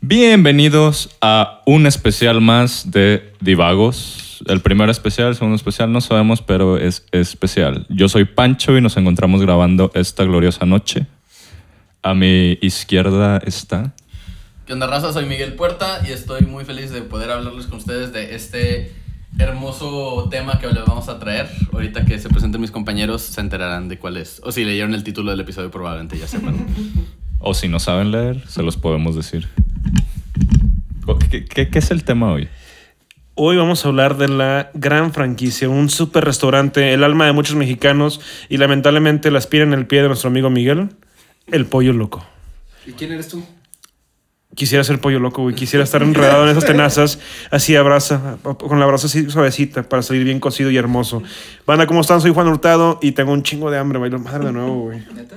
Bienvenidos a un especial más de Divagos. El primer especial, el segundo especial, no sabemos, pero es especial. Yo soy Pancho y nos encontramos grabando esta gloriosa noche. A mi izquierda está. ¿Qué onda, raza? Soy Miguel Puerta y estoy muy feliz de poder hablarles con ustedes de este hermoso tema que les vamos a traer. Ahorita que se presenten mis compañeros se enterarán de cuál es. O si leyeron el título del episodio probablemente ya sepan. O si no saben leer, se los podemos decir. ¿Qué, qué- qué es el tema hoy? Hoy vamos a hablar de la gran franquicia, un super restaurante, el alma de muchos mexicanos y lamentablemente la espina en el pie de nuestro amigo Miguel, el pollo loco. ¿Y quién eres tú? Quisiera ser pollo loco, güey. Quisiera estar enredado en esas tenazas, así abraza, con la brasa así suavecita para salir bien cocido y hermoso. Banda, ¿cómo están? Soy Juan Hurtado y tengo un chingo de hambre, bailo madre de nuevo, güey. ¿Neta?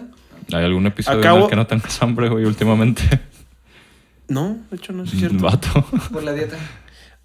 ¿Hay algún episodio en el que no tengas hambre hoy últimamente? No, de hecho no es cierto. Vato. Por la dieta.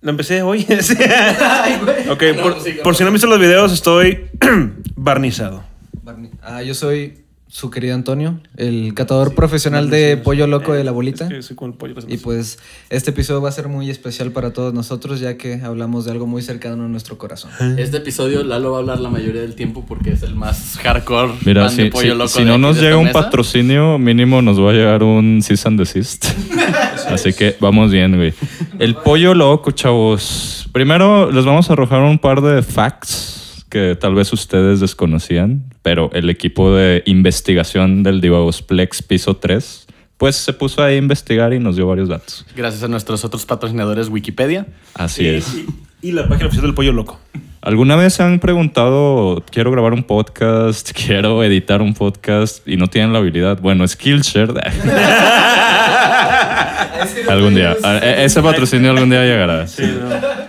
La empecé hoy. Sí. Ay, güey. ok, No, por, sí, por si no han visto los videos, estoy barnizado. Barney. Ah, yo soy su querido Antonio, el catador profesional de pollo loco de la bolita. Es que soy con el pollo. Y pues este episodio va a ser muy especial para todos nosotros ya que hablamos de algo muy cercano a nuestro corazón. Este episodio Lalo va a hablar la mayoría del tiempo porque es el más hardcore Mira, fan de si, pollo si- loco si de no aquí nos llega un mesa. patrocinio, mínimo nos va a llegar un cease and desist. Así que vamos bien, güey. El pollo loco, chavos. Primero les vamos a arrojar un par de facts que tal vez ustedes desconocían, pero el equipo de investigación del Divagos Plex Piso 3, pues se puso ahí a investigar y nos dio varios datos. Gracias a nuestros otros patrocinadores Wikipedia. Así Y, es. y- y la página oficial del pollo loco. ¿Alguna vez se han preguntado, quiero grabar un podcast, quiero editar un podcast y no tienen la habilidad? Bueno, Skillshare. algún día. Ah, e- Ese patrocinio algún día llegará.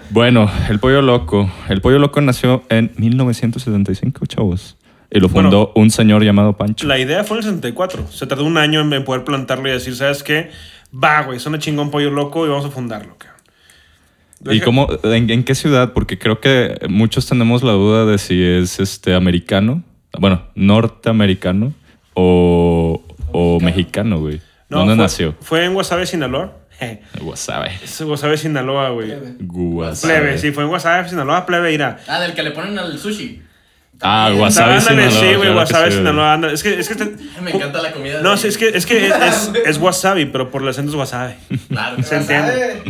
Bueno, el pollo loco. El pollo loco nació en 1975, chavos. Y lo fundó un señor llamado Pancho. La idea fue en el 64. Se tardó un año en, poder plantarlo y decir, ¿sabes qué? Va, güey, suena chingón pollo loco y vamos a fundarlo, cabrón. ¿Y cómo, en, en qué ciudad? Porque creo que muchos tenemos la duda de si es este americano, bueno, norteamericano o, o mexicano, güey. No, ¿Dónde fue- nació? Fue en Guasave, Sinaloa. Wasabi. Es Guasave, Sinaloa, güey. Guasave. Plebe, sí, fue en Guasave, Sinaloa, plebe, irá. Ah, del que le ponen al sushi. Ah, Wasabi, Ándale, Sinaloa. sí, güey, claro que Guasave, sí, Sinaloa. ándale. Es que, es que te- Me encanta la comida. No, sí, es que, es, que es, es wasabi, pero por el acento es wasabi. Claro. Se entiende.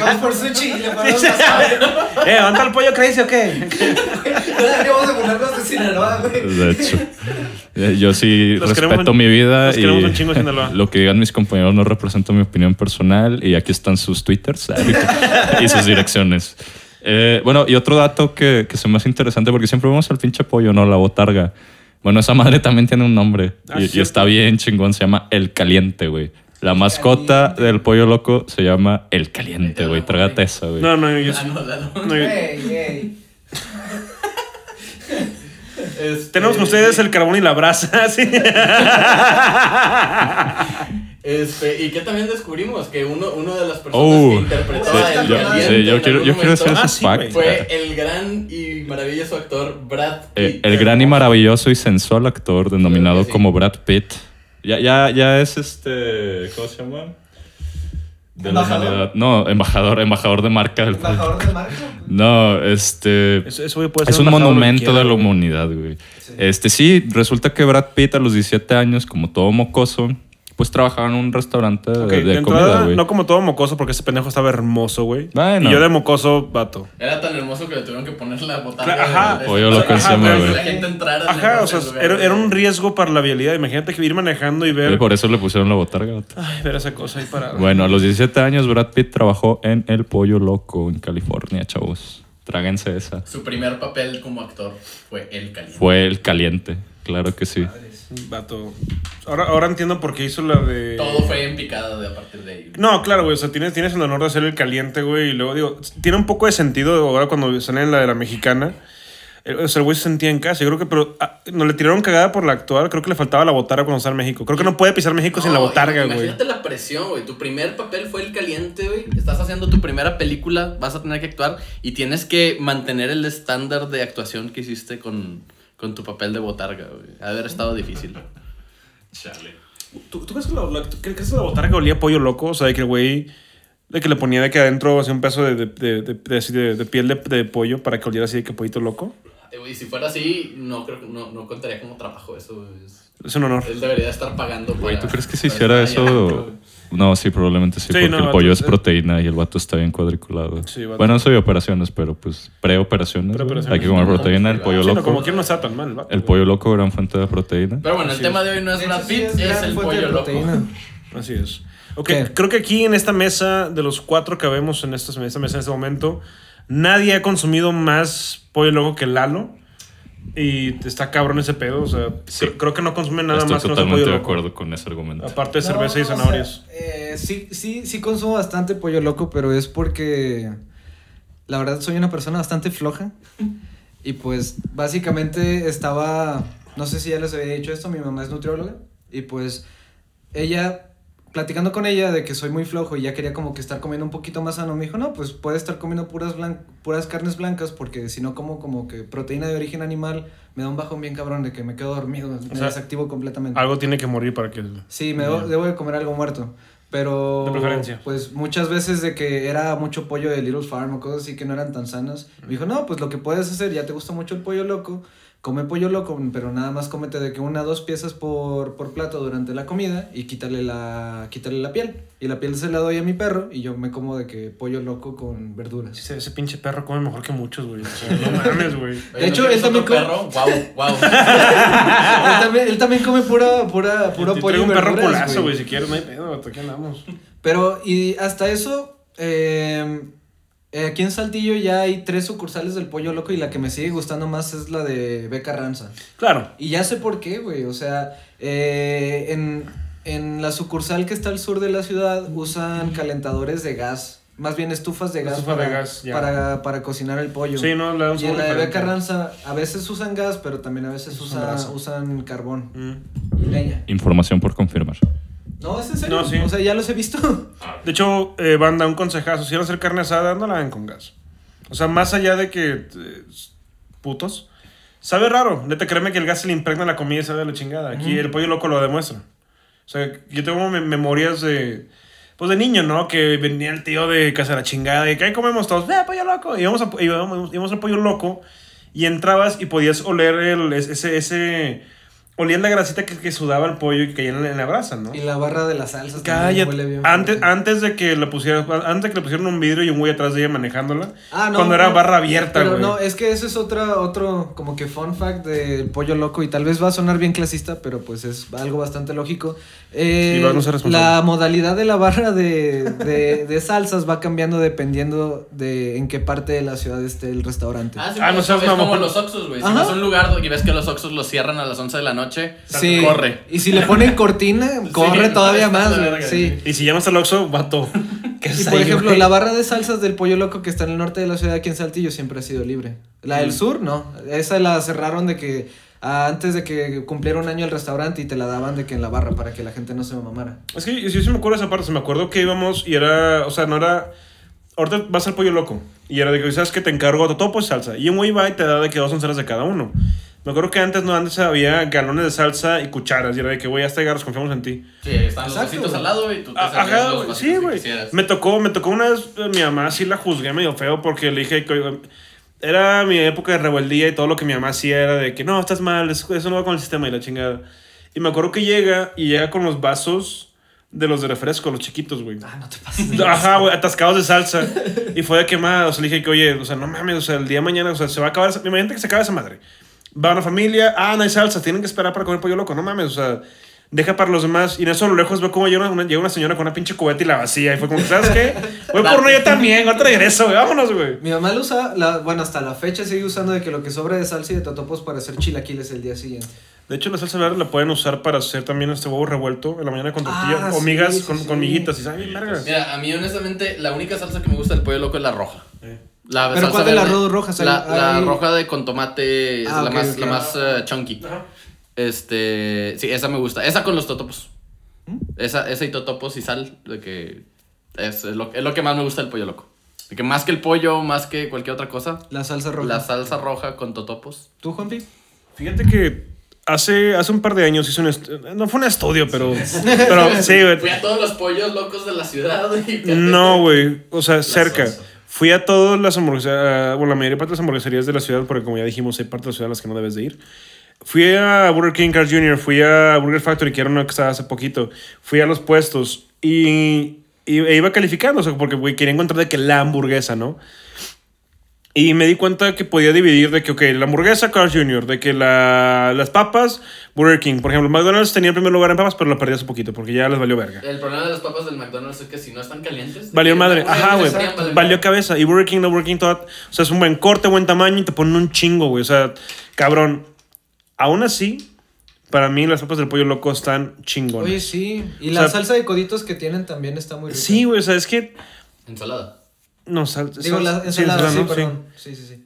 Vamos por sushi y le ponemos eh, ¿dónde el pollo crazy o qué? Deberíamos de ponernos de Sinaloa, güey. De hecho. Eh, Yo sí Los respeto queremos mi vida los y queremos un chingo, Sinaloa. lo que digan mis compañeros no representa mi opinión personal y aquí están sus twitters y sus direcciones. Eh, bueno, y otro dato que, que se me hace interesante porque siempre vemos al pinche pollo, ¿no? La botarga. Bueno, esa madre también tiene un nombre Ah, y- está bien chingón, se llama El Caliente, güey. La mascota del pollo loco se llama El Caliente, güey. Trágate esa, güey. No, no, yo, Ah, no, no, yo-. Este- Tenemos con ustedes el carbón y la brasa. sí. Este, y que también descubrimos que uno, uno de las personas Oh, que interpretó sí, a el yo- caliente sí, yo quiero- yo quiero decir Ah. Fue el gran y maravilloso actor Brad Eh, Pitt. el gran y maravilloso y sensual actor denominado como Brad Pitt. Ya, ya, ya es este. ¿Cómo se llama? De la ¿Embajador? No, embajador, embajador de marca del Embajador de marca. No, este. Eso, eso, Es un monumento de la humanidad, güey. Este sí, resulta que Brad Pitt a los 17 años, como todo mocoso, pues trabajaba en un restaurante de- comida, güey. no como todo mocoso, porque ese pendejo estaba hermoso, güey. Bueno. Y yo de mocoso, vato. Era tan hermoso que le tuvieron que poner la botarga. Claro, ajá. de- de- güey. La gente entrara. en Ajá, o sea, era, un riesgo para la vialidad. Imagínate que ir manejando y Y ver. por eso le pusieron la botarga. vato. Ay, ver esa cosa ahí parada. Bueno, a los 17 años Brad Pitt trabajó en El Pollo Loco en California, chavos. Tráguense esa. Su primer papel como actor fue El Caliente. Fue el caliente. Claro que sí. Vato. Ahora, ahora entiendo por qué hizo la de. Todo fue en picada de a partir de ahí. No, claro, güey. O sea, tienes, tienes el honor de hacer el caliente, güey. Y luego, digo, tiene un poco de sentido ahora cuando sale en la de la mexicana. Eh, O sea, el güey se sentía en casa. Yo creo que, pero ah, no le tiraron cagada por la actual. Creo que le faltaba la botarga cuando estaba en México. Creo que no puede pisar México sin la botarga, güey. Imagínate la presión, güey. Tu primer papel fue el caliente, güey. Estás haciendo tu primera película, vas a tener que actuar y tienes que mantener el estándar de actuación que hiciste con, con tu papel de botarga, güey. Ha de haber estado difícil. ¿Tú, tú crees, que la, la- tú crees que la botarga olía a pollo loco? O sea, de que el güey. De que le ponía de que adentro hacía un pedazo de, de, de, de- de- así de- de piel de, de pollo para que oliera así de que pollito loco. Eh, güey, si fuera así, no creo no, no contaría como trabajo eso. Es- Es un honor. Él debería estar pagando Güey, para- ¿tú crees que si para hiciera adentro, eso? No, sí, probablemente sí, Sí, porque no, el pollo es sí. proteína y el vato está bien cuadriculado. Sí, vato. bueno, soy operaciones, pero pues preoperaciones. Preoperaciones. Hay que comer No, proteína, el pollo Sí, no, loco. como que no está tan mal. el vato, El güey. pollo loco, gran fuente de proteína. Pero bueno, el Así tema es. de hoy no es sí Pitt, es es, el de pollo loco. Así es. Ok, ¿Qué? creo que aquí en esta mesa, de los cuatro que vemos en esta, esta mesa en este momento, nadie ha consumido más pollo loco que Lalo. Y está cabrón ese pedo. O sea, Sí. creo que no consume nada Estoy más que no totalmente pollo de loco. acuerdo con ese argumento. Aparte de No, cerveza y o sea, zanahorias. eh, sí, sí, sí consumo bastante pollo loco, pero es porque la verdad soy una persona bastante floja. Y pues básicamente estaba, no sé si ya les había dicho esto, mi mamá es nutrióloga. Y pues ella, platicando con ella de que soy muy flojo y ya quería como que estar comiendo un poquito más sano, me dijo, no, pues puedes estar comiendo puras, blan- puras carnes blancas porque si no como como que proteína de origen animal, me da un bajón bien cabrón de que me quedo dormido, me sea, desactivo completamente. Algo tiene que morir para que. Sí, me debo, debo de comer algo muerto. Pero. De preferencia. Pues muchas veces de que era mucho pollo de Little Farm o cosas así que no eran tan sanas. Me dijo, no, pues lo que puedes hacer, ya te gusta mucho el pollo loco. Come pollo loco, pero nada más cómete de que una o dos piezas por, por plato durante la comida y quítale la, quítale la piel. Y la piel se la doy a mi perro y yo me como de que pollo loco con verduras. Ese, ese pinche perro come mejor que muchos, güey. O sea, no mames, güey. De ¿no hecho, él también come- perro? Wow, wow. él, también, él también come pura, pura, puro Yo pollo traigo un perro verduras, culazo, güey. Si quieres, no hay pedo, hasta aquí andamos. Pero, y hasta eso, eh, eh, aquí en Saltillo ya hay tres sucursales del Pollo Loco y la que me sigue gustando más es la de Beca Ranza. Claro. Y ya sé por qué, güey. O sea, eh, en, en la sucursal que está al sur de la ciudad usan calentadores de gas. Más bien estufas de gas, Estufa para, de gas, ya. para, para cocinar el pollo. Sí, no, le da un y en la de diferente. Beca Ranza a veces usan gas, pero también a veces Usan usa- brasa. usan carbón Mm. y leña. Información por confirmar. No, es en serio. No, sí. O sea, ya los he visto. De hecho, eh, banda, un consejazo. Si van a hacer carne asada, no la hagan con gas. O sea, más allá de que. eh, putos. Sabe raro. Neta, créeme que el gas se le impregna la comida y sabe de la chingada. Aquí el pollo loco lo demuestra. O sea, yo tengo me- memorias de. Pues de niño, ¿no? Que venía el tío de casa de la chingada y que ahí comemos todos, ¡eh, pollo loco! Y íbamos, a, íbamos, íbamos al pollo loco y entrabas y podías oler el, ese, ese. Olías la grasita que, que sudaba el pollo y que caía en la, en la brasa, ¿no? Y la barra de las salsas. también huele Cállate. bien Antes, fuerte. antes de que le pusieran, antes de que le pusieran un vidrio y un güey atrás de ella manejándola. Ah, no, Cuando era no, barra abierta, Pero güey. no, es que ese es otra, otro como que fun fact del pollo loco y tal vez va a sonar bien clasista, pero pues es algo bastante lógico. Eh, Y va a no ser la modalidad de la barra de, de, de salsas va cambiando dependiendo de en qué parte de la ciudad esté el restaurante. Ah, sí, Ah, no es, como los Oxxos, güey. Si vas a un lugar y ves que los Oxxos los cierran a las 11 de la noche, sí, corre. Y si le ponen cortina, corre todavía más, güey, sí. Y si llamas al Oxxo, vato. ¿Qué Y por ahí, ejemplo, güey? la barra de salsas del pollo loco que está en el norte de la ciudad aquí en Saltillo siempre ha sido libre. La Mm. del sur, no. Esa la cerraron de que ah, antes de que cumpliera un año el restaurante y te la daban de que en la barra para que la gente no se mamara. Es que yo sí me acuerdo de esa parte. Se me acuerdo que íbamos y era. O sea, no era. Ahorita vas al pollo loco. Y era de que, ¿sabes que Te encargo todo pues salsa. Y un güey va y te da de que dos onceras de cada uno. Me acuerdo que antes no, antes había galones de salsa y cucharas. Y era de que, güey, hasta llegaros, confiamos en ti. Sí, están los Exacto, vasitos güey. al lado y tú te Ah, Ajá, los vasitos sí, güey. Me tocó, me tocó una vez, eh, mi mamá sí la juzgué medio feo porque le dije que era mi época de rebeldía y todo lo que mi mamá hacía era de que no, estás mal, eso, eso no va con el sistema y la chingada. Y me acuerdo que llega y llega con los vasos de los de refresco, los chiquitos, güey. Ah, no te pases. Ajá, güey, atascados de salsa. Y fue de quemada. O sea, le dije que, oye, o sea, no mames, o sea, el día de mañana, o sea, se va a acabar. Imagínate que se acaba esa madre. Va una familia, ah, no hay salsa, tienen que esperar para comer pollo loco, no mames, o sea, deja para los demás. Y en eso a lo lejos veo como llega una, llega una señora con una pinche cubeta y la vacía. Y fue como, ¿sabes qué? Voy por una yo también, ahorita regreso, güey, vámonos, güey. Mi mamá lo usa, la, bueno, hasta la fecha sigue usando de que lo que sobra de salsa y de totopos para hacer chilaquiles el día siguiente. De hecho, la salsa verde la pueden usar para hacer también este huevo revuelto en la mañana con tortilla Ah, o sí, migas sí, con, sí. con miguitas. Y sabe bien vergas. Mira, a mí honestamente la única salsa que me gusta del pollo loco es la roja. Eh. La ¿Pero salsa cuál de las rojas? Hay- La, la roja de con tomate es Ah, la más, ok. la más eh, chunky. Ajá. Este, sí, esa me gusta. Esa con los totopos. ¿Mm? Esa, esa y totopos y sal, de que es, es lo, es lo que más me gusta del pollo loco. De que más que el pollo, más que cualquier otra cosa, La salsa roja. la salsa roja con totopos. ¿Tú, Juanpi? Fíjate que hace, hace un par de años hice un estu- No fue un estudio, pero. pero sí, güey. Fui a todos los pollos locos de la ciudad. y- No, güey. O sea, cerca. salsa. Fui a todas las hamburgueserías, bueno, la mayoría de las hamburgueserías de la ciudad, porque como ya dijimos, hay partes de la ciudad a las que no debes de ir. Fui a Burger King Cars Jr., fui a Burger Factory, que era una que estaba hace poquito. Fui a los puestos y, y e iba calificando, o sea, porque quería encontrar de que la hamburguesa, ¿no? Y me di cuenta que podía dividir de que, ok, la hamburguesa Cars Jr., de que la, las papas Burger King. Por ejemplo, McDonald's tenía el primer lugar en papas, pero lo perdí hace poquito porque ya les valió verga. El problema de las papas del McDonald's es que si no están calientes. Valió madre. Ajá, güey. Valió cabeza. Y Burger King, no Burger King, toda- O sea, es un buen corte, buen tamaño y te ponen un chingo, güey. O sea, cabrón. Aún así, para mí las papas del pollo loco están chingonas. Oye, sí. Y O la sea- salsa de coditos que tienen también está muy rica. Sí, güey. O sea, es que. Ensalada. No, sal, Digo, la sí, ensalada, sí, ¿no? perdón. Sí, sí, sí.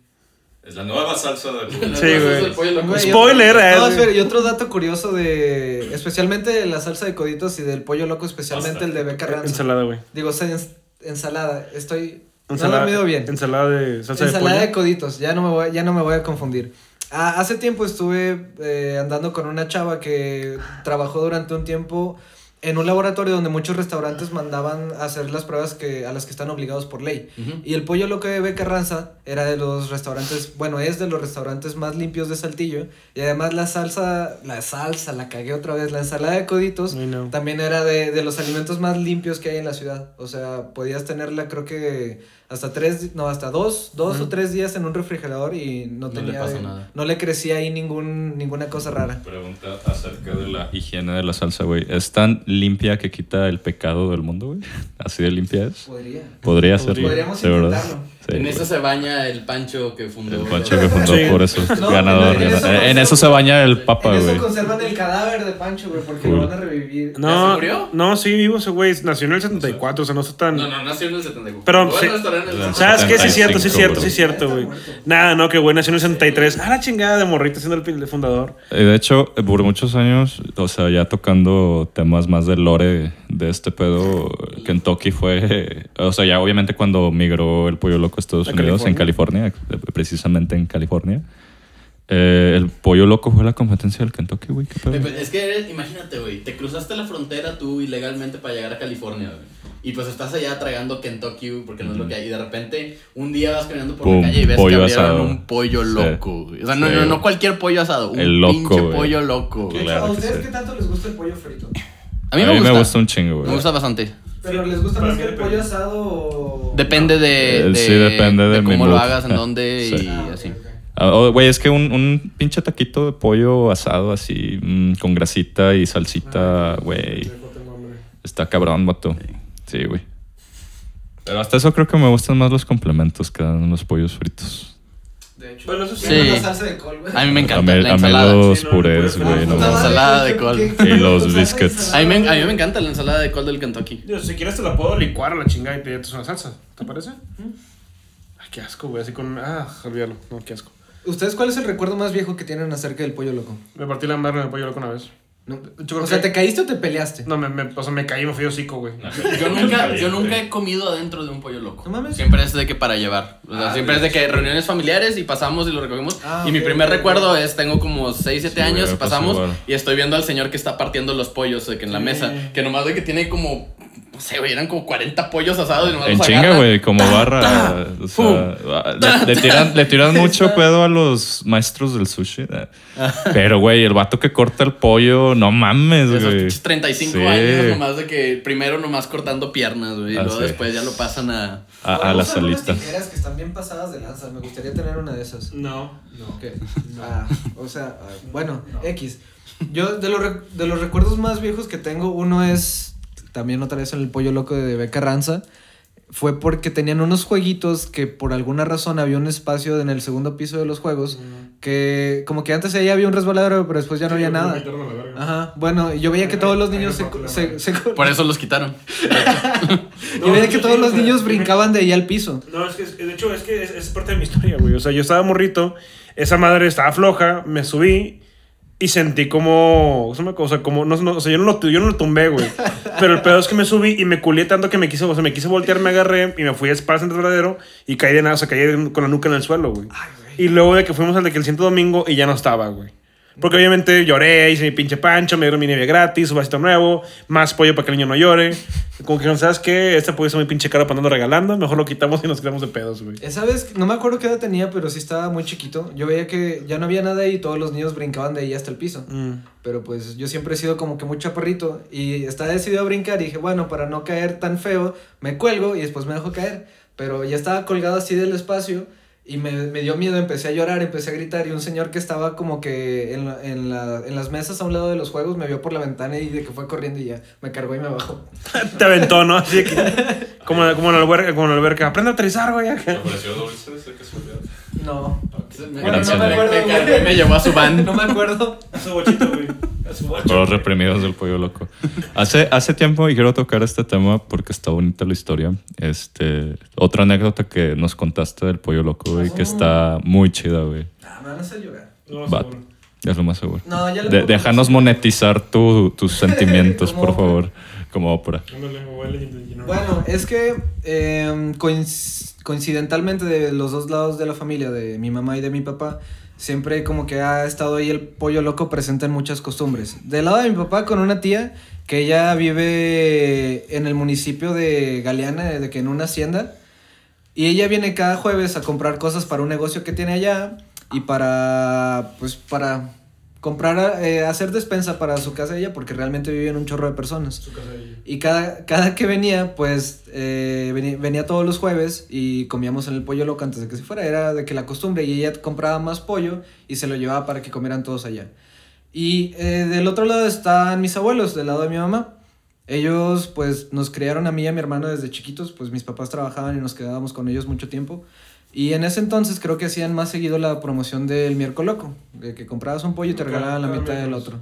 Es la nueva salsa del Las Sí, güey. pollo loco. Spoiler, eh, no, espera, y otro dato curioso de. Especialmente de la salsa de coditos y del pollo loco, especialmente el de Beca Ranza. Ensalada, güey. Digo, o sea, ens- ensalada. Estoy. no he Ensalada, dormido bien. Ensalada de salsa Ensalada de de, pollo. coditos, ya no me voy, ya no me voy a confundir. Ah, hace tiempo estuve eh, andando con una chava que trabajó durante un tiempo en un laboratorio donde muchos restaurantes mandaban a hacer las pruebas que, a las que están obligados por ley. Y el pollo loco de Beca Ranza era de los restaurantes, bueno, es de los restaurantes más limpios de Saltillo. Y además la salsa, la salsa, la cagué otra vez, la ensalada de coditos también era de, de los alimentos más limpios que hay en la ciudad. O sea, podías tenerla creo que hasta tres, no, hasta dos, dos o tres días en un refrigerador y no, No le tenía, pasa nada. no le crecía ahí ningún, ninguna cosa rara. Pregunta acerca de la higiene de la salsa, güey. ¿Es tan limpia que quita el pecado del mundo, güey? ¿Así de limpia es? Podría. Podría ser. Podríamos de verdad. Sí, en güey. eso se baña el pancho que fundó. El pancho que fundó Sí. por eso. No, ganador. en eso- ganador. En eso se baña el papa, en eso güey. conservan el cadáver de Pancho, güey, porque lo van a revivir. ¿Ya No, se murió? no, sí, vivo ese güey. Nació en el 74, o sea, no está tan. No, no, nació en el 74. Pero, Bueno, sí. el ¿Sabes qué? Sí, es cierto, sí, es 75, cierto, sí, güey. es cierto, güey. Nada, no, que güey, nació en el 63. Ah, la chingada de morrito siendo el fundador. Eh, De hecho, por muchos años, o sea, ya tocando temas más del lore de este pedo, Kentucky fue, o sea, ya obviamente cuando migró el pollo loco a Estados A Unidos, en California, precisamente en California, eh, el pollo loco fue la competencia del Kentucky, güey. ¿Qué pedo? Pepe, Es que eres- imagínate, güey, te cruzaste la frontera tú ilegalmente para llegar a California, güey. Y pues estás allá tragando Kentucky, güey, porque no es lo que hay. Y de repente, un día vas caminando por Pum, la calle y ves pollo que abrieron asado. un pollo Sí. loco, güey. O sea, no, Sí. no, no cualquier pollo asado, un El loco, pinche güey. pollo loco. Claro ¿A ustedes sí. qué tanto les gusta el pollo frito? A mí me gusta. un chingo, güey. Me gusta bastante. ¿Pero les gusta más mí que el pollo asado o...? Depende de, Eh, de, sí, depende de mi cómo lo mood. hagas, en Ah, dónde sí. y Ah, así. Ah, oh, Güey, es que un, un pinche taquito de pollo asado así, mm, con grasita y salsita, güey. Está cabrón, vato. Sí, güey. Pero hasta eso creo que me gustan más los complementos que dan los pollos fritos. De hecho, Bueno, eso sí. Sí. una salsa de col, güey. A mí me A encanta la a mí ensalada. los Sí, no, purés, güey. madre, ensalada ¿qué- de col. Y los biscuits. A mí, me, a mí me encanta la ensalada de col del Kentucky. Digo, si quieres te la puedo licuar a la chingada y te una salsa. ¿Te parece? Ay, qué asco, güey. Así con. Ah, olvídalo. No, qué asco. ¿Ustedes cuál es el recuerdo más viejo que tienen acerca del pollo loco? Me partí la madre en el pollo loco una vez. No, o sea, ¿te caíste o te peleaste? No, me, me, o sea, me caí me fui hocico, güey. Yo nunca, yo nunca he comido adentro de un pollo loco. No mames. Siempre es de que para llevar. O sea, Ah, siempre es de que reuniones familiares y pasamos y lo recogemos. Ah, y mi primer recuerdo es, tengo como 6, 7 Sí, años güey, pasamos y estoy viendo al señor que está partiendo los pollos de que en la mesa. Que nomás de que tiene como, no sé, güey, eran como 40 pollos asados y nomás En los chinga, güey, como barra. O sea, le, le tiran, le tiran mucho pedo a los maestros del sushi. eh. Pero, güey, el vato que corta el pollo, no mames, esos güey. pinches 35 Sí. años nomás de que primero nomás cortando piernas, güey. Y Ah, luego sí. después ya lo pasan a... A, a usar unas alitas. tijeras que están bien pasadas de lanza. Me gustaría tener una de esas. No, no. ¿Qué? Ah, o sea, ah, bueno, X. Yo, de los, de los recuerdos más viejos que tengo, uno es también otra vez en el pollo loco de Beca Ranza. Fue porque tenían unos jueguitos que por alguna razón había un espacio en el segundo piso de los juegos Que como que antes ahí había un resbaladero, pero después ya no había nada. Ajá, bueno, y yo veía que todos los niños se, se, se- Por eso los quitaron. yo veía que todos los niños brincaban de ahí al piso. No, es que, de hecho, es que es, es parte de mi historia, güey. O sea, yo estaba morrito, esa madre estaba floja, me subí y sentí como. O sea, como. No, no, o sea, yo no, lo, yo no lo tumbé, güey. Pero el pedo es que me subí y me culié tanto que me quise, o sea, me quise voltear, me agarré y me fui a en el verdadero y caí de nada, o sea, caí con la nuca en el suelo, güey. Y luego de que fuimos al de que el siguiente domingo y ya no estaba, güey. Porque obviamente lloré, hice mi pinche pancho, me dieron mi nieve gratis, un vasito nuevo, más pollo para que el niño no llore. Como que no sabes qué, este pollo está muy pinche caro para andarlo regalando, mejor lo quitamos y nos quedamos de pedos, güey. Esa vez, no me acuerdo qué edad tenía, pero sí estaba muy chiquito. Yo veía que ya no había nada y todos los niños brincaban de ahí hasta el piso. Mm. Pero pues yo siempre he sido como que muy chaparrito y estaba decidido a brincar y dije, bueno, para no caer tan feo, me cuelgo y después me dejo caer. Pero ya estaba colgado así del espacio y me, me dio miedo, empecé a llorar, empecé a gritar y un señor que estaba como que en, la- en, la- en las mesas a un lado de los juegos me vio por la ventana y de que fue corriendo y ya me cargó y me bajó. Te aventó, ¿no? Así que, como, como en la alberca, como en la alberca. Aprende a aterrizar, güey. ofreció dulces de casualidad? No. Me, llevó a su van. No me acuerdo. A su bochito, güey. Los reprimidos del pollo loco. Hace, hace tiempo, y quiero tocar este tema porque está bonita la historia. Este, otra anécdota que nos contaste del pollo loco, güey, que está muy chida, güey. Ah, me van a hacer llorar. No, es lo más seguro. No, ya De- déjanos monetizar tu- tus sentimientos, por favor, como ópera. Bueno, es que eh, coinc- coincidentalmente de los dos lados de la familia, de mi mamá y de mi papá, siempre como que ha estado ahí el pollo loco presente en muchas costumbres. Del lado de mi papá con una tía que ella vive en el municipio de Galeana, de que en una hacienda, y ella viene cada jueves a comprar cosas para un negocio que tiene allá y para, pues, para comprar, eh, hacer despensa para su casa de ella, porque realmente vive en un chorro de personas. Su casa ahí. Y cada, cada que venía, pues eh, venía, venía todos los jueves y comíamos en el pollo loco antes de que se fuera. Era de que la costumbre y ella compraba más pollo y se lo llevaba para que comieran todos allá. Y eh, del otro lado están mis abuelos, del lado de mi mamá. Ellos pues nos criaron a mí y a mi hermano desde chiquitos, pues mis papás trabajaban y nos quedábamos con ellos mucho tiempo. Y en ese entonces creo que hacían más seguido la promoción del miércoles loco, de que comprabas un pollo y te regalaban la mitad del otro.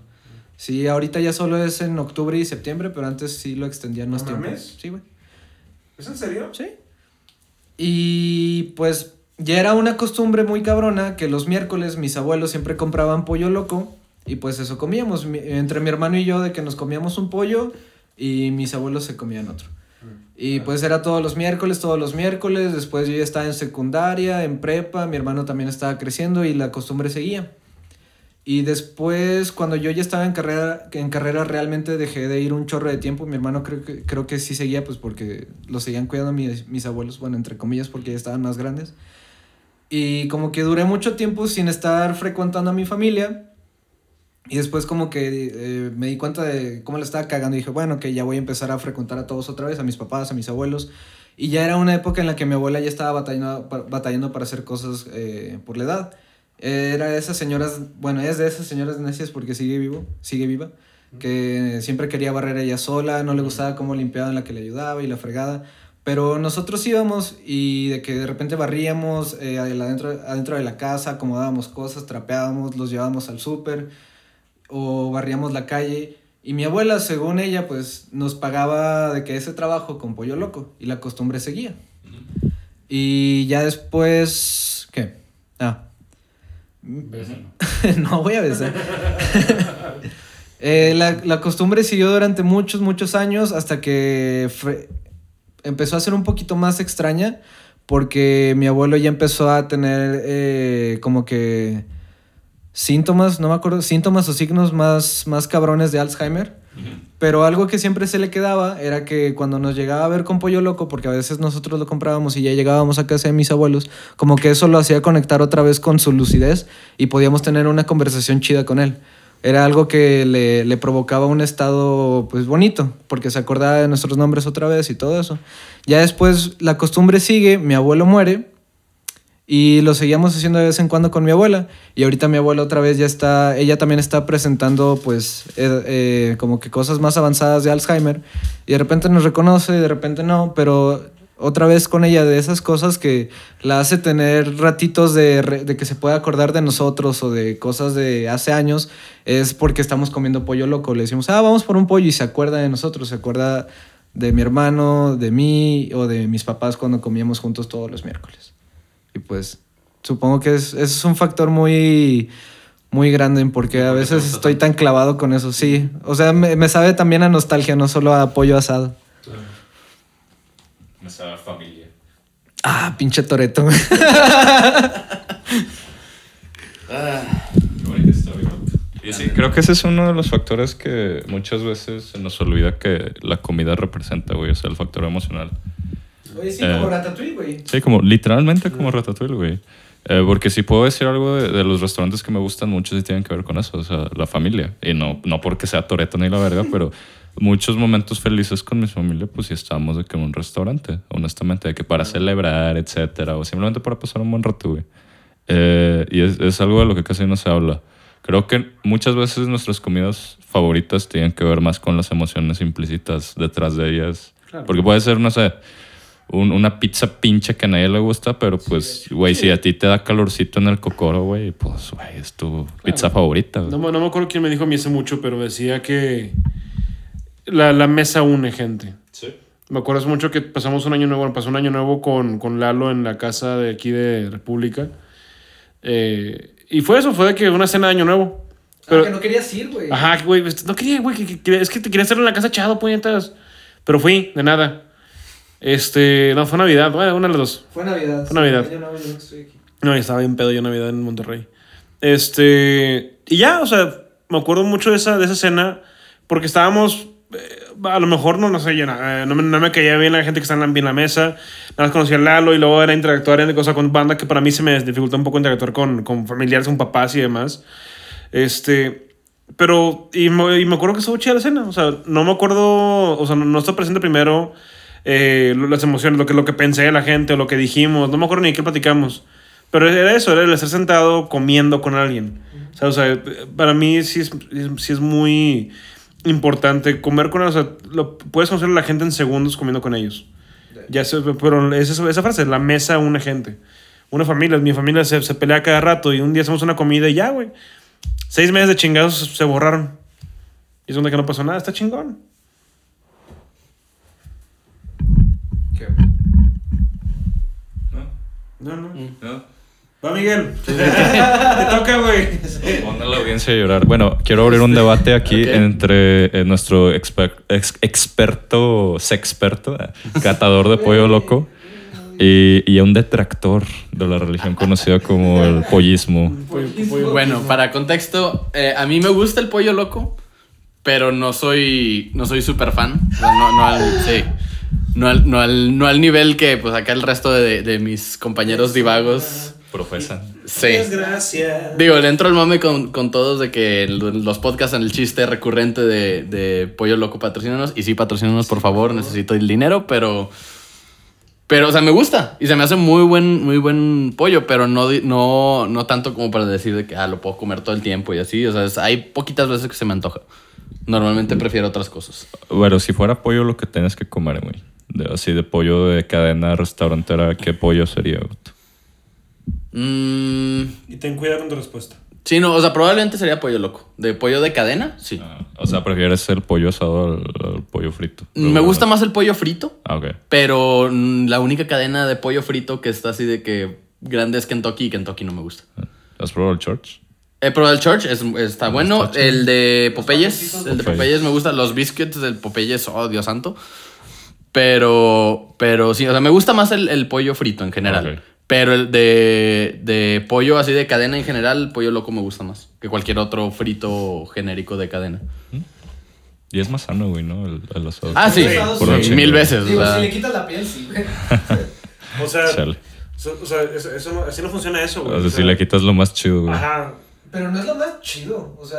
Sí, ahorita ya solo es en octubre y septiembre, pero antes sí lo extendían más ¿No tiempo. Sí, güey. ¿Es en serio? Sí. Y pues ya era una costumbre muy cabrona que los miércoles mis abuelos siempre compraban pollo loco y pues eso comíamos entre mi hermano y yo de que nos comíamos un pollo y mis abuelos se comían otro. Y pues era todos los miércoles, todos los miércoles, después yo ya estaba en secundaria, en prepa, mi hermano también estaba creciendo y la costumbre seguía. Y después, cuando yo ya estaba en carrera, en carrera realmente dejé de ir un chorro de tiempo. Mi hermano creo que, creo que sí seguía, pues porque lo seguían cuidando mis, mis abuelos, bueno, entre comillas, porque ya estaban más grandes. Y como que duré mucho tiempo sin estar frecuentando a mi familia. Y después como que eh, me di cuenta de cómo le estaba cagando y dije, bueno, que ya voy a empezar a frecuentar a todos otra vez, a mis papás, a mis abuelos. Y ya era una época en la que mi abuela ya estaba batallando, batallando para hacer cosas eh, por la edad. Era de esas señoras, bueno, es de esas señoras necias porque sigue vivo, sigue viva, que siempre quería barrer ella sola, no le gustaba cómo limpiaban la que le ayudaba y la fregada. Pero nosotros íbamos y de que de repente barríamos eh, adentro, adentro de la casa, acomodábamos cosas, trapeábamos, los llevábamos al súper o barríamos la calle. Y mi abuela, según ella, pues nos pagaba de que ese trabajo con pollo loco y la costumbre seguía. Y ya después, ¿qué? Ah, no voy a besar. Eh, la, la costumbre siguió durante muchos, muchos años hasta que fue- empezó a ser un poquito más extraña porque mi abuelo ya empezó a tener eh, como que síntomas, no me acuerdo, síntomas o signos más, más cabrones de Alzheimer. Pero algo que siempre se le quedaba era que cuando nos llegaba a ver con pollo loco, porque a veces nosotros lo comprábamos y ya llegábamos a casa de mis abuelos, como que eso lo hacía conectar otra vez con su lucidez y podíamos tener una conversación chida con él. Era algo que le, le provocaba un estado pues bonito, porque se acordaba de nuestros nombres otra vez y todo eso. Ya después la costumbre sigue, mi abuelo muere y lo seguíamos haciendo de vez en cuando con mi abuela. Y ahorita mi abuela otra vez ya está, ella también está presentando pues eh, eh, como que cosas más avanzadas de Alzheimer. Y de repente nos reconoce, de repente no, pero otra vez con ella de esas cosas que la hace tener ratitos de, de que se pueda acordar de nosotros o de cosas de hace años, es porque estamos comiendo pollo loco. Le decimos, ah, vamos por un pollo y se acuerda de nosotros, se acuerda de mi hermano, de mí o de mis papás cuando comíamos juntos todos los miércoles. Y pues supongo que es, es un factor muy, muy grande en porque a ¿Por qué te veces estoy tan clavado con eso, sí. O sea, me, me sabe también a nostalgia, no solo a pollo asado. Me sabe a familia. Ah, pinche Toreto. Y sí, creo que ese es uno de los factores que muchas veces se nos olvida que la comida representa, güey. O sea, el factor emocional. Oye, sí, como Ratatouille, güey. Sí, como literalmente como Ratatouille, güey. Eh, porque si puedo decir algo de, de los restaurantes que me gustan mucho, sí tienen que ver con eso, o sea, la familia. Y no, no porque sea Toreto ni la verga, pero muchos momentos felices con mi familia, pues sí estábamos de que en un restaurante, honestamente, de que para celebrar, etcétera, o simplemente para pasar un buen rato, güey. Eh, y es, es algo de lo que casi no se habla. Creo que muchas veces nuestras comidas favoritas tienen que ver más con las emociones implícitas detrás de ellas. Claro. Porque puede ser, no sé, un- una pizza pinche que a nadie le gusta, pero pues, güey, si a ti te da calorcito en el cocoro, güey, pues, güey, es tu pizza favorita. güey. No, me- no me acuerdo quién me dijo a mí hace mucho, pero decía que la, la mesa une gente. Me acuerdo hace mucho que pasamos un año nuevo, bueno, pasó un año nuevo con, con Lalo en la casa de aquí de República. Eh, y fue eso, fue de que una cena de año nuevo. Pero, Ah, que no querías ir, güey. Ajá, güey, este, no quería, güey, que, que- que- es que te quería hacerlo en la casa echado, puñetas. Pero fui, de nada. Este, no, fue Navidad, bueno, una de las dos. Fue Navidad. Fue Navidad. Yo no, yo no estoy aquí. No, estaba bien pedo yo Navidad en Monterrey. Este. Y ya, o sea, me acuerdo mucho de esa, de esa escena porque estábamos. eh, a lo mejor no, no sé, yo, eh, no, me, no me caía bien la gente que está en la, mesa. Nada más conocía a Lalo y luego era interactuar en cosas con banda que para mí se me dificulta un poco interactuar con, con familiares, con papás y demás. Este. Pero, y me, y me acuerdo que estuvo chida la escena. O sea, no me acuerdo. O sea, no, no está presente primero eh, las emociones, lo que, lo que pensé de la gente o lo que dijimos. No me acuerdo ni qué platicamos. Pero era eso, era el estar sentado comiendo con alguien. O sea, o sea, para mí sí es, sí es muy importante comer con ellos. O sea, lo, puedes conocer a la gente en segundos comiendo con ellos. Ya sé, pero es eso- esa frase, la mesa une gente. Una familia, mi familia se, se pelea cada rato y un día hacemos una comida y ya, güey. Seis meses de chingados se borraron. Y es donde que no pasó nada, está chingón. ¿Qué? No, no. ¿No? Va, Miguel. Te toca, güey. Pon a la audiencia a llorar. Bueno, quiero abrir un debate aquí entre eh, nuestro exper- ex- experto, sexperto, eh, catador de pollo loco y, y un detractor de la religión conocida como el pollismo. Bueno, para contexto, eh, a mí me gusta el pollo loco, pero no soy no soy súper fan. No, no sí. No al, no, al, no al nivel que pues acá el resto de, de mis compañeros divagos. Profesan. Sí. Gracias. Digo, le entro al mame con, con todos de que los podcasts en el chiste recurrente de, de Pollo Loco patrocínanos. Y sí, patrocínanos, por favor, necesito el dinero, pero... Pero, o sea, me gusta. Y se me hace muy buen, muy buen pollo, pero no, di- no, no tanto como para decir de que ah, lo puedo comer todo el tiempo y así. O sea, es- hay poquitas veces que se me antoja. Normalmente prefiero otras cosas. Bueno, si fuera pollo lo que tienes que comer, güey. De- así de pollo de cadena restaurantera, ¿qué pollo sería? Mm, Y ten cuidado con tu respuesta. sí, no, o sea, probablemente sería pollo loco. ¿De pollo de cadena? Sí. Ah, o sea, prefieres el pollo asado al, al pollo frito. Me gusta más el pollo frito. Ah, ok. Pero la única cadena de pollo frito que está así de que grande es Kentucky y Kentucky no me gusta. ¿Has probado el Church? He probado el Church, es- está bueno. está chido. El de Popeyes, el de Popeyes. Popeyes me gusta. Los biscuits del Popeyes, oh Dios santo. Pero, pero sí, o sea, me gusta más el, el pollo frito en general. Pero el de, de pollo así de cadena en general, el pollo loco me gusta más que cualquier otro frito genérico de cadena. Y es más sano, güey, ¿no? El, el asado. Ah, sí, Por sí, mil veces. o Digo, sea. si le quitas la piel, sí, güey. O sea, so- o sea eso, eso no- así no funciona eso, güey. O sea, si le quitas lo más chido, güey. Ajá. Pero no es lo más chido. O sea,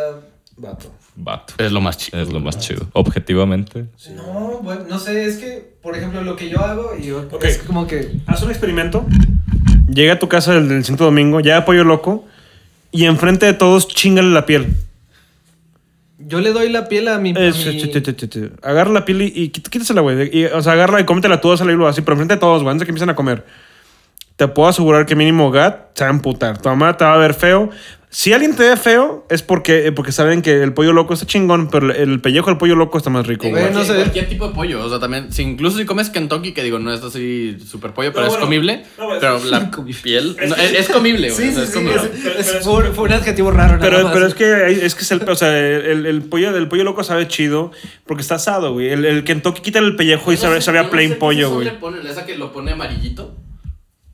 Vato. Vato. Es lo más chido. Es lo más chido. Objetivamente. no, bueno, no sé, es que, por ejemplo, lo que yo hago, y yo, Ok. es como que. Haz un experimento. Llega a tu casa del, del Santo Domingo, ya pollo loco, y enfrente de todos chingale la piel. Yo le doy la piel a mi. a te- Agarra la piel y, y quít- quítasela, güey. Y, O sea, agarra y cómetela tú, salirlo así, pero enfrente de todos, güey, antes de que empiecen a comer. Te puedo asegurar que mínimo Gat se va a emputar. Tu mamá te va a ver feo. Si alguien te ve feo, es porque, eh, porque saben que el pollo loco está chingón, pero el, el pellejo del pollo loco está más rico, güey. No sé. cualquier tipo de pollo. O sea, también, si incluso si comes Kentucky, que digo, no es así super pollo, pero es bueno, comible. no, pues, pero la piel. no, es, es comible, güey. Sí, o sea, sí, es sí. comible. es- es- fue, fue un adjetivo raro, nada Pero, más. pero es que es que es el, o sea, el, el pollo, el pollo loco sabe chido porque está asado, güey. El, el Kentucky quita el pellejo y No sabe, sabe a plain pollo, güey. le esa que lo pone amarillito.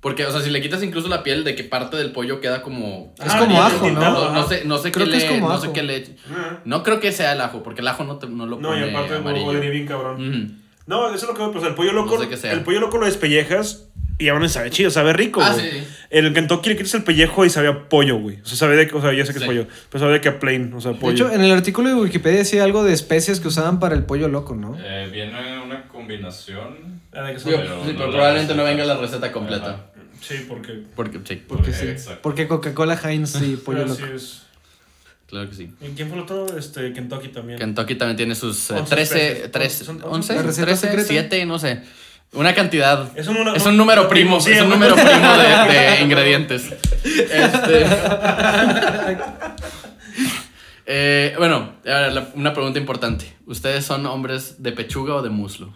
Porque, o sea, si le quitas incluso la piel de que parte del pollo queda como. Es como ajo, ¿no? No, no sé, no sé Creo qué que es le. como no ajo. sé qué le. Ah. No creo que sea el ajo, porque el ajo no, te- no lo No, pone y aparte amarillo. huele bien cabrón. No, eso es lo que pues el pollo loco. No sé qué sea. El pollo loco lo despellejas y aún sabe chido, sabe rico, Ah, sí, sí. El Kentucky le quitas el pellejo y sabe a pollo, güey. O sea, sabe de que, o sea, ya sé que es Sí. pollo, pero sabe de que a plain, o sea, De pollo. hecho, en el artículo de Wikipedia decía algo de especias que usaban para el pollo loco, ¿no? Eh, viene una combinación. Ah, de Pero sí, no pero la probablemente no venga la receta completa. Ajá. Sí, porque. Porque, sí, Porque sí. Exacto. Porque Coca-Cola, Heinz y pollo Así loco. es. claro que sí. ¿Y quién fue el otro? Este, Kentucky también. Kentucky también tiene sus eh, 11 13, especies. 13, Son- 11, ¿La receta 13, secreta? 7, no sé. Una cantidad. Es un, número- Es un número primo, sí, es un número primo de, de ingredientes. Este. Eh, bueno, una pregunta importante. ¿Ustedes son hombres de pechuga o de muslo?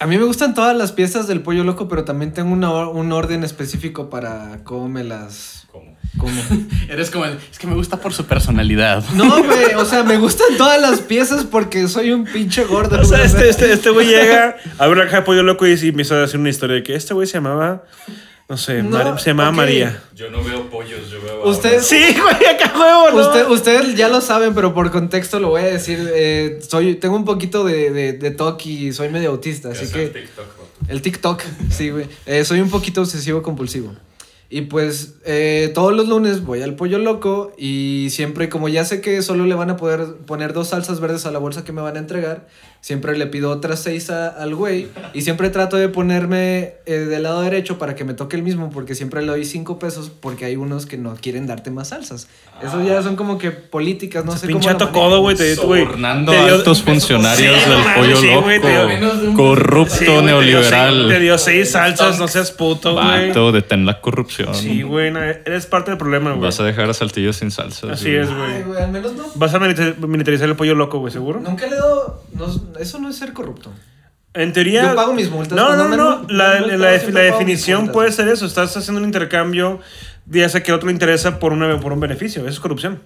A mí me gustan todas las piezas del pollo loco, pero también tengo una or- un orden específico para cómo me las ¿Cómo? como. Eres como el, es que me gusta por su personalidad. No, güey, o sea, me gustan todas las piezas porque soy un pinche gordo. O sea, güey. este, este, este güey llega, abre la caja de pollo loco y, y empieza a decir una historia de que este güey se llamaba, no sé, No, Mar- se llamaba ok. María. Yo no veo pollos, yo veo. Usted- Sí, güey, acá. Usted- ustedes ya lo saben, pero por contexto lo voy a decir. eh, soy, tengo un poquito de, de, de TOC y soy medio autista, así que. El TikTok, sí, güey. Eh, soy un poquito obsesivo compulsivo. Y pues eh, todos los lunes voy al pollo loco y siempre, como ya sé que solo le van a poder poner dos salsas verdes a la bolsa que me van a entregar, siempre le pido otras seis a- al güey y siempre trato de ponerme eh, del lado derecho para que me toque el mismo porque siempre le doy cinco pesos porque hay unos que no quieren darte más salsas. Eso ya son como que políticas, no sé cómo. Pinche codo, güey. Te, güey, Sobornando a altos funcionarios Sí, no del pollo sí, loco. dio- Corrupto Sí, neoliberal. Te dio seis salsas, no seas puto, güey. Vato, detén la corrupción. Sí, güey, no, eres parte del problema, güey. Vas a dejar a Saltillo sin salsa. Así es, güey. al menos no. Vas a milita- militarizar el pollo loco, güey, ¿seguro? Nunca le he dado. no- eso no es ser corrupto. En teoría. Yo pago mis multas. No, no, me no. mul- La, me la- definición puede ser eso. Estás haciendo un intercambio, ya sea que a otro le interesa por, una, por un beneficio. Eso es corrupción.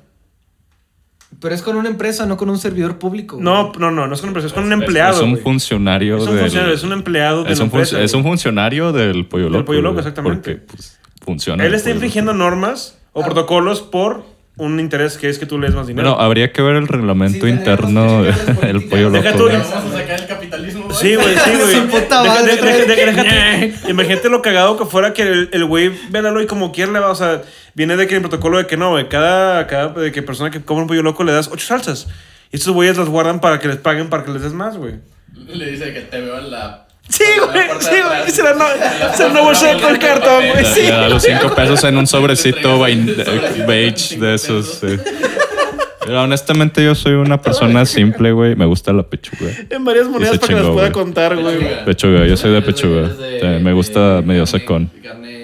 Pero es con una empresa, no con un servidor público. güey. No, no, no. No es con una empresa, es con un empleado. Es un güey. funcionario Es un del. funcionario, es un empleado de es la un, empresa, es un funcionario del pollo Del loco. pollo loco, exactamente. Porque pues, funciona. Él está infringiendo normas o Ah. protocolos por un interés que es que tú le des más dinero. Bueno, habría que ver el reglamento Sí, interno del pollo Deja loco. tú- güey. Vamos a sacar el capitalismo. Sí, güey, sí, güey. Deja- Imagínate lo cagado que fuera que el- el güey véalo y como quiera le va, o sea, viene de que el protocolo de que no, güey, cada, cada de que persona que come un pollo loco le das ocho salsas. Y estos güeyes las guardan para que les paguen para que les des más, güey. Le dice que te veo en la. Sí, güey, sí, güey. se la no, bolsa con atrás. cartón, güey, sí. le da los cinco pesos en un sobrecito Sobrecito beige de esos. sí. Pero honestamente yo soy una persona simple, güey. Me gusta la pechuga. En varias monedas para que las pueda contar, güey. Pechuga. Pechuga, yo soy de pechuga. eres de- Sí, me gusta de medio secón. Carne.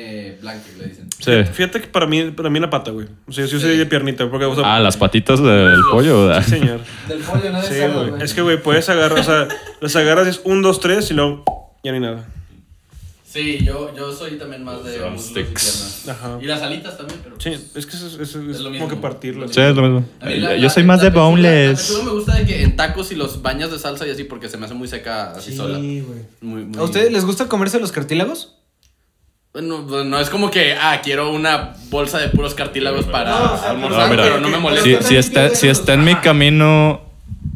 Sí. Fíjate que para mí, para mí la pata, güey. O sea, yo soy Sí. de piernita, porque, o sea, Ah, las patitas del pollo, ¿verdad? sí, señor. Del pollo, no de Sí, cerdo, güey. güey. Es que, güey, puedes agarrar, o sea, las agarras y es un, dos, tres y luego ya no hay nada. Sí, yo, yo soy también más de muslos y sticks. piernas. Ajá. Y las alitas también, pero. Sí, es que eso es, eso es Es lo como mismo. que partirlas. Sí, es lo mismo. A mí la- Yo la- soy más la de pechuga- La boneless. pechuga me gusta de que en tacos y los bañas de salsa y así porque se me hace muy seca así sola. Sí, güey. Muy, muy... ¿A ustedes les gusta comerse los cartílagos? No, no es como que, ah, quiero una bolsa de puros cartílagos para No, o sea, almorzar, no, mira, pero no me molesta. Si, está, si está en mi camino,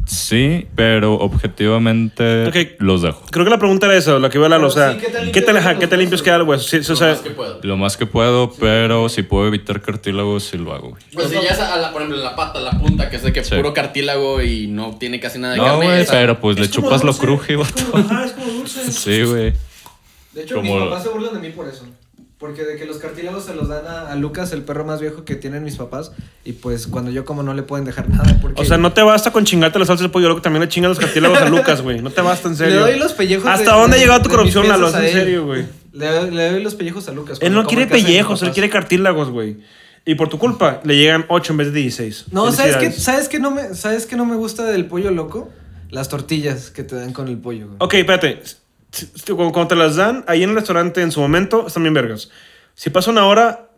sí, pero objetivamente Ok. los dejo. Creo que la pregunta era eso, lo que iba a Lalo, o sea, sí, ¿qué tan ¿qué limpios ajá, qué tan limpios queda el hueso? Sí, Lo sea, más que puedo. Lo más que puedo, pero si puedo evitar cartílagos, sí lo hago. güey. Pues si ya es a la, por ejemplo, la pata, la punta, que es de que Sí. puro cartílago y no tiene casi nada de No, carne. güey, esa- pero pues le chupas lo es vato. como- Ajá, es como dulce. Sí, güey. De hecho, mis papás se burlan de mí por eso. Porque de que los cartílagos se los dan a, a Lucas, el perro más viejo que tienen mis papás. Y pues cuando yo como no le pueden dejar nada. Porque O sea, no te basta con chingarte la salsa del pollo loco, también le chingan los cartílagos a Lucas, güey. No te basta, en Le serio. doy los pellejos. ¿Hasta de- dónde ha de- llegado tu de corrupción, Lalo? a En él. serio, güey. Le, doy- le doy los pellejos a Lucas. Él no quiere en de pellejos, él quiere cartílagos, güey. Y por tu culpa, le llegan 8 en vez de 16. No, ¿sabes qué. ¿sabes, qué no me, ¿sabes qué no me gusta del pollo loco? Las tortillas que te dan con el pollo, güey. Ok, espérate. Cuando cuando te las dan, ahí en el restaurante en su momento, están bien vergas. Si pasa una hora,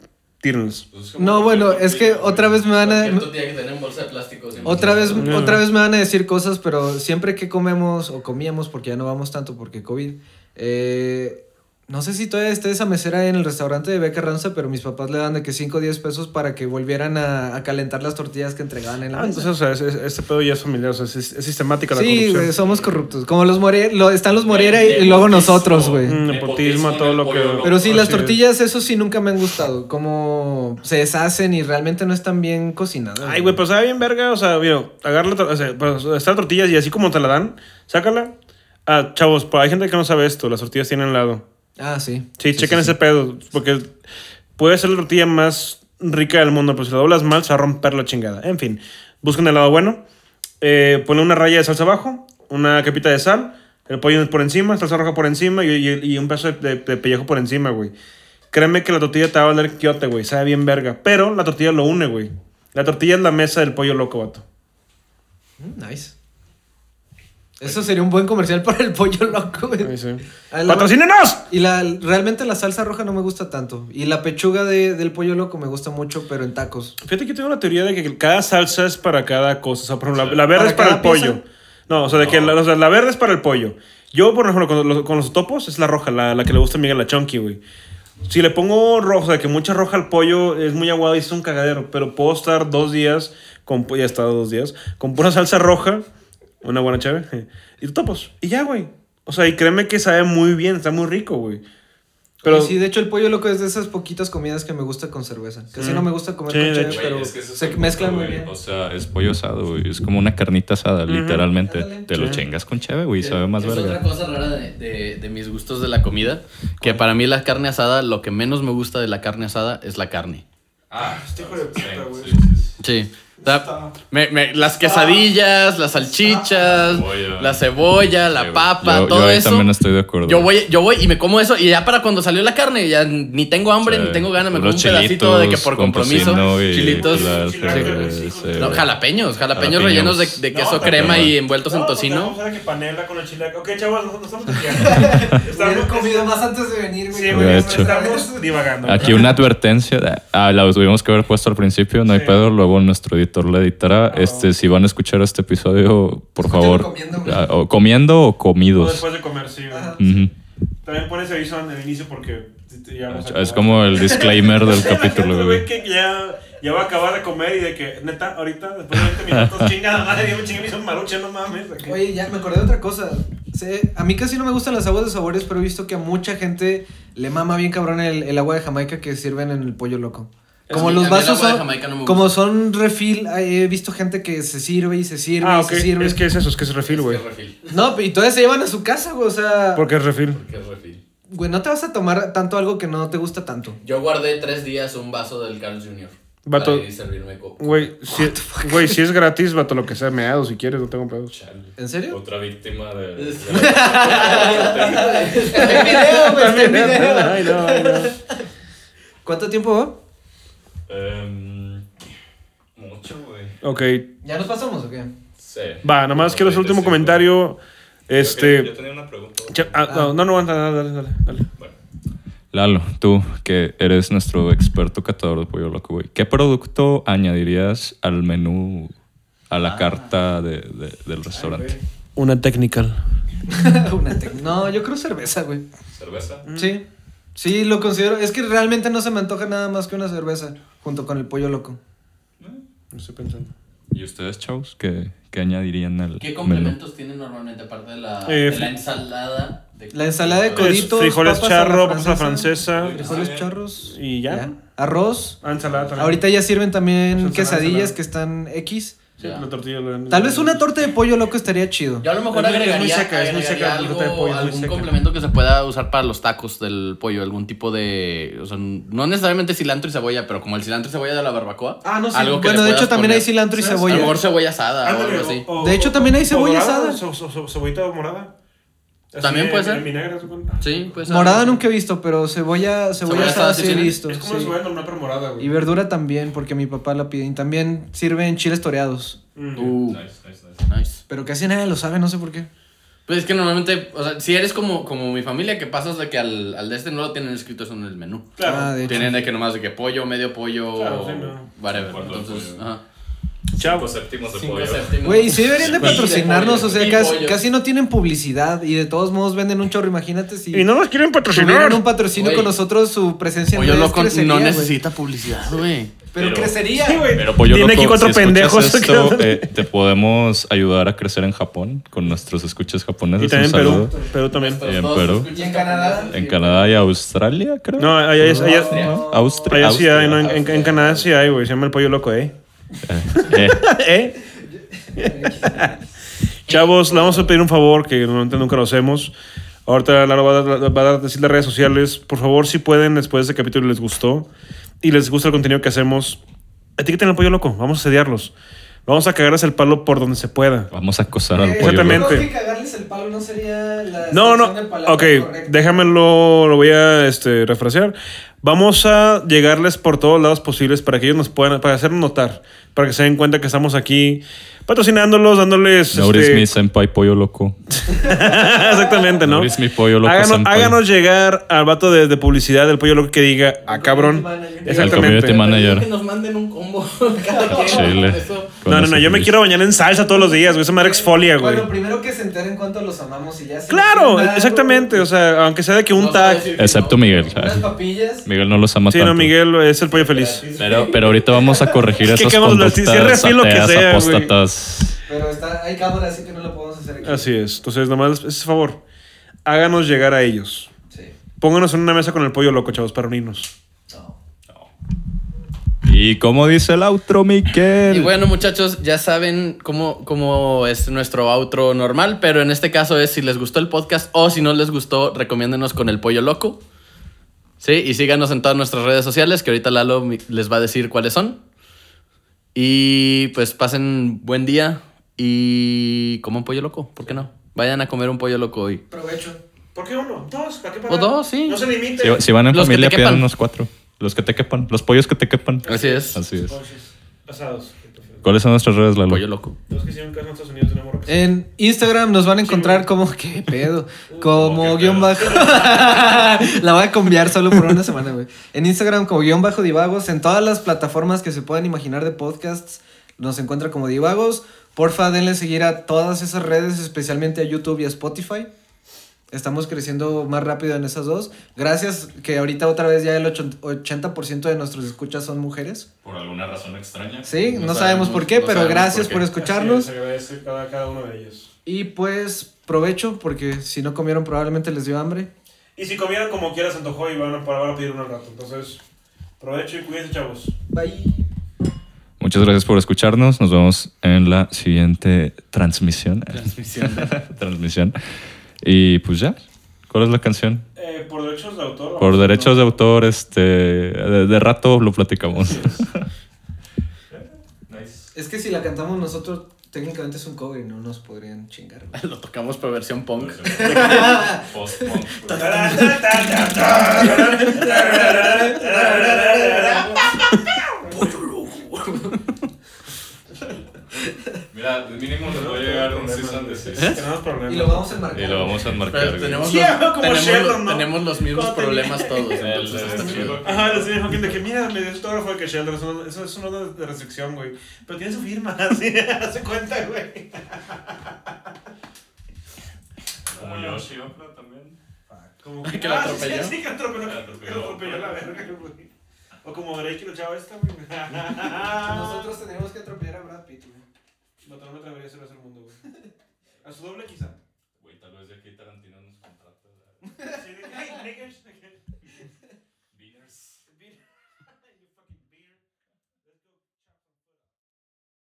tírenlas. No, bueno, es que otra vez me van a... Que bolsa de plástico. Otra vez, No. otra vez me van a decir cosas, pero siempre que comemos o comíamos, porque ya no vamos tanto porque COVID, eh, no sé si todavía está esa mesera en el restaurante de Beca Ranza, pero mis papás le dan de que 5 o 10 pesos para que volvieran a, a calentar las tortillas que entregaban en la Ah, mesa. entonces, o sea, es- es- este pedo ya es familiar, o sea, es, es sistemática la Sí, corrupción. güey, somos corruptos. Como los Moreira, lo, están los Moreira y, y luego nosotros, güey. Mm, nepotismo, todo lo que... Pero sí, las tortillas, eso sí nunca me han gustado. Como se deshacen y realmente no están bien cocinadas. Ay, güey, pero sabe bien verga, o sea, mira, agarra la, o sea, pues, está la tortilla y así como te la dan, sácala. Ah, chavos, pues hay gente que no sabe esto, las tortillas tienen lado. Ah, sí. Sí, chequen ese pedo, porque puede ser la tortilla más rica del mundo, pero si la doblas mal se va a romper la chingada. En fin, busquen el lado bueno. Eh, una raya de salsa abajo, una capita de sal, el pollo por encima, salsa roja por encima y, y- y un pedazo de, de- de pellejo por encima, güey. Créeme que la tortilla te va a valer quiote, güey. Sabe bien verga. Pero la tortilla lo une, güey. La tortilla es la mesa del pollo loco, vato. Mm, Nice. Eso sería un buen comercial para el pollo loco, güey. Sí. ¡Patrocínenos! Y la, realmente la salsa roja no me gusta tanto. Y la pechuga de- del pollo loco me gusta mucho, pero en tacos. Fíjate que yo tengo la teoría de que cada salsa es para cada cosa. O sea, por ejemplo, la, la verde ¿Para es para el pieza? pollo. No, o sea, de que la, o sea, la verde es para el pollo. Yo, por ejemplo, con los, con los topos es la roja, la, la que le gusta a Miguel, la chunky, güey. Si le pongo roja, o sea, que mucha roja al pollo es muy aguado y es un cagadero. Pero puedo estar dos días, con, ya he estado dos días, con pura salsa roja, una buena chave, y topos. Y ya, güey. O sea, y créeme que sabe muy bien, está muy rico, güey. Pero, sí, de hecho, el pollo loco es de esas poquitas comidas que me gusta con cerveza. Casi Mm. no me gusta comer Sí, con hecho. pero es que es se mezclan muy bien. O sea, es pollo asado, güey. Es como una carnita asada, literalmente. Ándale. Te lo Sí. chingas con cheve, güey. Sabe más es otra verga. cosa rara de, de- de mis gustos de la comida. Que para mí la carne asada, lo que menos me gusta de la carne asada es la carne. Ah, Este hijo de puta, güey. Sí. O sea, me- me- las quesadillas, las salchichas, Cebolla. la cebolla, la Sí, papa, Yo- todo yo ahí eso. también estoy de acuerdo. Yo voy, yo voy y me como eso y ya para cuando salió la carne, ya ni tengo hambre, Sí. ni tengo ganas, me como un pedacito de que por compromiso. Chilitos. Sí. No, jalapeños, jalapeños Jalapeños. rellenos de, de queso No, crema y envueltos en No, pues, tocino. Vamos a ver que panela con el chile. Ok, chavos, nosotros estamos desviando. Hubiera comido más antes de venir, güey. Estamos divagando. Aquí una advertencia. Ah, la tuvimos que haber puesto al principio, no hay pedo. Luego nuestro editor la editará. Este, si van a escuchar este episodio, por favor. comiendo, ah, o comiendo o O comidos. después de comer, sí. Ajá. Ujú. También pones aviso en el inicio porque ya vamos a Es como el disclaimer del Sí, capítulo, güey. que ya, ya va a acabar de comer y de que, neta, ahorita, después de 20 minutos, chingada madre, yo me chingué, me hizo un maruche, no mames. Oye, ya me acordé de otra cosa. Sé- a mí casi no me gustan las aguas de sabores, pero he visto que a mucha gente le mama bien cabrón el, el agua de Jamaica que sirven en el pollo loco. Como los vasos de son, Jamaica no me como son refill, eh, he visto gente que se sirve y se sirve Ah, y ok, se sirve. es que es eso, es que es refil, güey. Es. No, y todavía se llevan a su casa, güey, o sea, Porque es refil. Que es refil. güey, no te vas a tomar tanto algo que no te gusta tanto. Yo guardé tres días un vaso del Carl Jr. Vato. Güey, si, güey, si es gratis, vato, lo que sea, meado si quieres, no tengo pedos. ¿En serio? Otra víctima de. En video, video. Ay, no, ay, no. ¿Cuánto tiempo va? Em, mucho, güey. Ok, ¿Ya nos pasamos o qué? Sí. va, nada más quiero hacer el último comentario. Este. Yo tenía una pregunta. cha- ah, no, no, no, dale, dale, dale, dale. Lalo, tú que eres nuestro experto catador de pollo loco, güey. ¿Qué producto añadirías al menú, a la carta de, de- del restaurante? Una technical. Una tec- no, yo creo cerveza, güey. ¿Cerveza? Sí. Sí, lo considero. Es que realmente no se me antoja nada más que una cerveza junto con el pollo loco. No estoy pensando. ¿Y ustedes, chavos, qué, qué añadirían al ¿Qué menú? complementos tienen normalmente aparte de la, Eh, de la ensalada? De... La ensalada de coditos. frijoles papas a la charro, papas a la francesa. Frijoles charros. Y ya. Arroz. Ah, ensalada también. Ahorita ya sirven también ensalada, quesadillas ensalada. que están X. Sí, la tortilla. la- Tal vez una torta de pollo loco estaría chido. Yo a lo mejor Es muy- es muy agregaría, seca, es muy agregaría seca la torta de algo, pollo, muy algún seca. complemento que se pueda usar para los tacos del pollo, algún tipo de, o sea, no necesariamente cilantro y cebolla, pero como el cilantro y cebolla de la barbacoa. Ah, no, sí. algo que Bueno, de hecho también hay cilantro y ¿Sabes? A lo cebolla. mejor cebolla asada o Ándale, algo así. o- De hecho, también hay o cebolla asada. ce- ce- cebollita morada. Así También en- puede ser. en vinagre. Sí, pues. Morada nunca he visto, pero cebolla, cebolla Cebolla asada sí he visto. Es como sí. una cebolla normal, pero morada, güey. Y verdura también, porque mi papá la pide. Y también sirven chiles toreados. Mm. Uh, Nice, nice, nice. nice. Pero casi nadie lo sabe, no sé por qué. Pues es que normalmente, o sea, si eres como, como mi familia, que pasas de que al, al de este no lo tienen escrito eso en el menú. Claro. Ah, de hecho. Tienen de que nomás de que pollo, medio pollo, Claro, sí, no. whatever. Entonces, ajá. Chavo. séptimos de pollo. Güey, sí deberían de patrocinarnos, o sea, casi, no tienen publicidad y de todos modos venden un chorro. Imagínate si Y no nos quieren patrocinar. un patrocinio con nosotros, su presencia en Pollo loco crecería, no necesita publicidad, güey. Pero, Pero- crecería. Sí, güey. Pero pollo Tiene loco, aquí cuatro si pendejos. esto, eh, te podemos ayudar a crecer en Japón con nuestros escuchas japoneses. y también Un Perú. Perú también. Y en Perú. ¿Y en Canadá? En Canadá y Australia, creo. No, allá, es-. Austria. allá sí. En, en- en Canadá sí hay, güey. Se llama el pollo loco, ¿eh? Eh, ¿Eh? Chavos, le vamos a pedir un favor que normalmente nunca lo hacemos. Ahorita Lalo va a, dar- va a decir las redes sociales. Por favor, si pueden, después de este capítulo les gustó y les gusta el contenido que hacemos, etiqueten al pollo loco. Vamos a sediarlos. Vamos a cagarles el palo por donde se pueda. Vamos a acosar al Eh, pollo. Exactamente. Creo que cagarles el palo no sería la No, no. de Ok, correcta. déjamelo, lo voy a este, refrasear. Vamos a llegarles por todos lados posibles para que ellos nos puedan, para hacernos notar, para que se den cuenta que estamos aquí patrocinándolos, dándoles. Notice este, me, senpai pollo loco. Exactamente, ¿no? Notice me pollo loco, Háganos, llegar al vato de, de publicidad del pollo loco que diga, ah, cabrón. community El community Exactamente. manager. Que nos manden un combo cada quien. Chile. eso. No, no, no, yo me quiero bañar en salsa todos los días, güey. Esa madre exfolia, güey. Bueno, primero que se enteren cuánto los amamos y ya se Claro, exactamente. O sea, aunque sea de que un No se tag. decir que Excepto no. Miguel. Unas papillas. Miguel no los ama Sí, tanto. no, Miguel es el pollo feliz. Pero, pero ahorita vamos a corregir Es que esas si conductas refil lo que ateas, sea, güey. apóstatas. Pero está, hay cámara, así que no lo podemos hacer aquí. Así es. Entonces, nomás, ese favor, háganos llegar a ellos. Sí. Pónganos en una mesa con el pollo loco, chavos, para unirnos. Y como dice el outro, Miguel. Y bueno, muchachos, ya saben cómo, cómo es nuestro outro normal, pero en este caso es si les gustó el podcast o si no les gustó, recomiéndenos con el pollo loco. Sí, y síganos en todas nuestras redes sociales, que ahorita Lalo les va a decir cuáles son. Y pues pasen buen día y coman pollo loco, ¿por qué no? Vayan a comer un pollo loco hoy. Provecho. ¿Por qué uno? Dos, ¿para qué O dos, sí. No se limite. Si, si van en Los familia, pidan unos cuatro. Los que te quepan. Los pollos que te quepan. Así es. Así es. Asados. ¿Cuáles son nuestras redes, Lalo? Pollo loco. Los que hicieron caso en Estados Unidos tenemos En Instagram nos van a encontrar como. ¿Qué pedo? Como guion bajo. La voy a cambiar solo por una semana, güey. En Instagram como guion bajo divagos. En todas las plataformas que se puedan imaginar de podcasts nos encuentra como divagos. Porfa, denle seguir a todas esas redes, especialmente a YouTube y a Spotify. Estamos creciendo más rápido en esas dos. Gracias que ahorita otra vez ya el 80% de nuestros escuchas son mujeres. Por alguna razón extraña. Sí, No no, sabemos, sabemos- por qué, no pero gracias por por, escucharnos. Se agradece cada, cada uno de ellos. Y pues provecho, porque si no comieron probablemente les dio hambre. Y si comieran como quieras, se antojó y van a, van a pedir al rato. Entonces, provecho y cuídense, chavos. Bye. Muchas gracias por escucharnos. Nos vemos en la siguiente transmisión. Transmisión. transmisión. Y pues ya. ¿Cuál es la canción? Eh, por derechos de autor. Por derechos de autor, este. De, de rato lo platicamos. Es que si la cantamos nosotros, técnicamente es un cover y no nos podrían chingar. Lo tocamos por versión punk. Mira, mínimo nos va a llegar un season de Tenemos problemas. Y lo vamos a enmarcar. Y lo vamos a enmarcar. Pero tenemos, Sí, los, como tenemos, Sheldon, ¿no? tenemos los mismos Como problemas todos. El- Entonces el- está el- chido. Ajá, le señor Joaquín de que mira, me dio autógrafo de que Sheldon, eso, eso es una de restricción, güey. Pero tiene su firma, así, hace cuenta, güey. Como Yoshi, Oprah también. Como Que lo Ah, sí, atropelló. Sí, sí, que lo atropelló. Que lo Que atropelló. lo la verga, güey. O como Drake que lo echaba esta, güey. Nosotros tendríamos que atropellar a Brad Pitt, güey. No, no me atrevería a hacer el mundo, güey. A su doble, quizá. Güey, tal vez de aquí Tarantino nos contrata. Sí, de que, hey,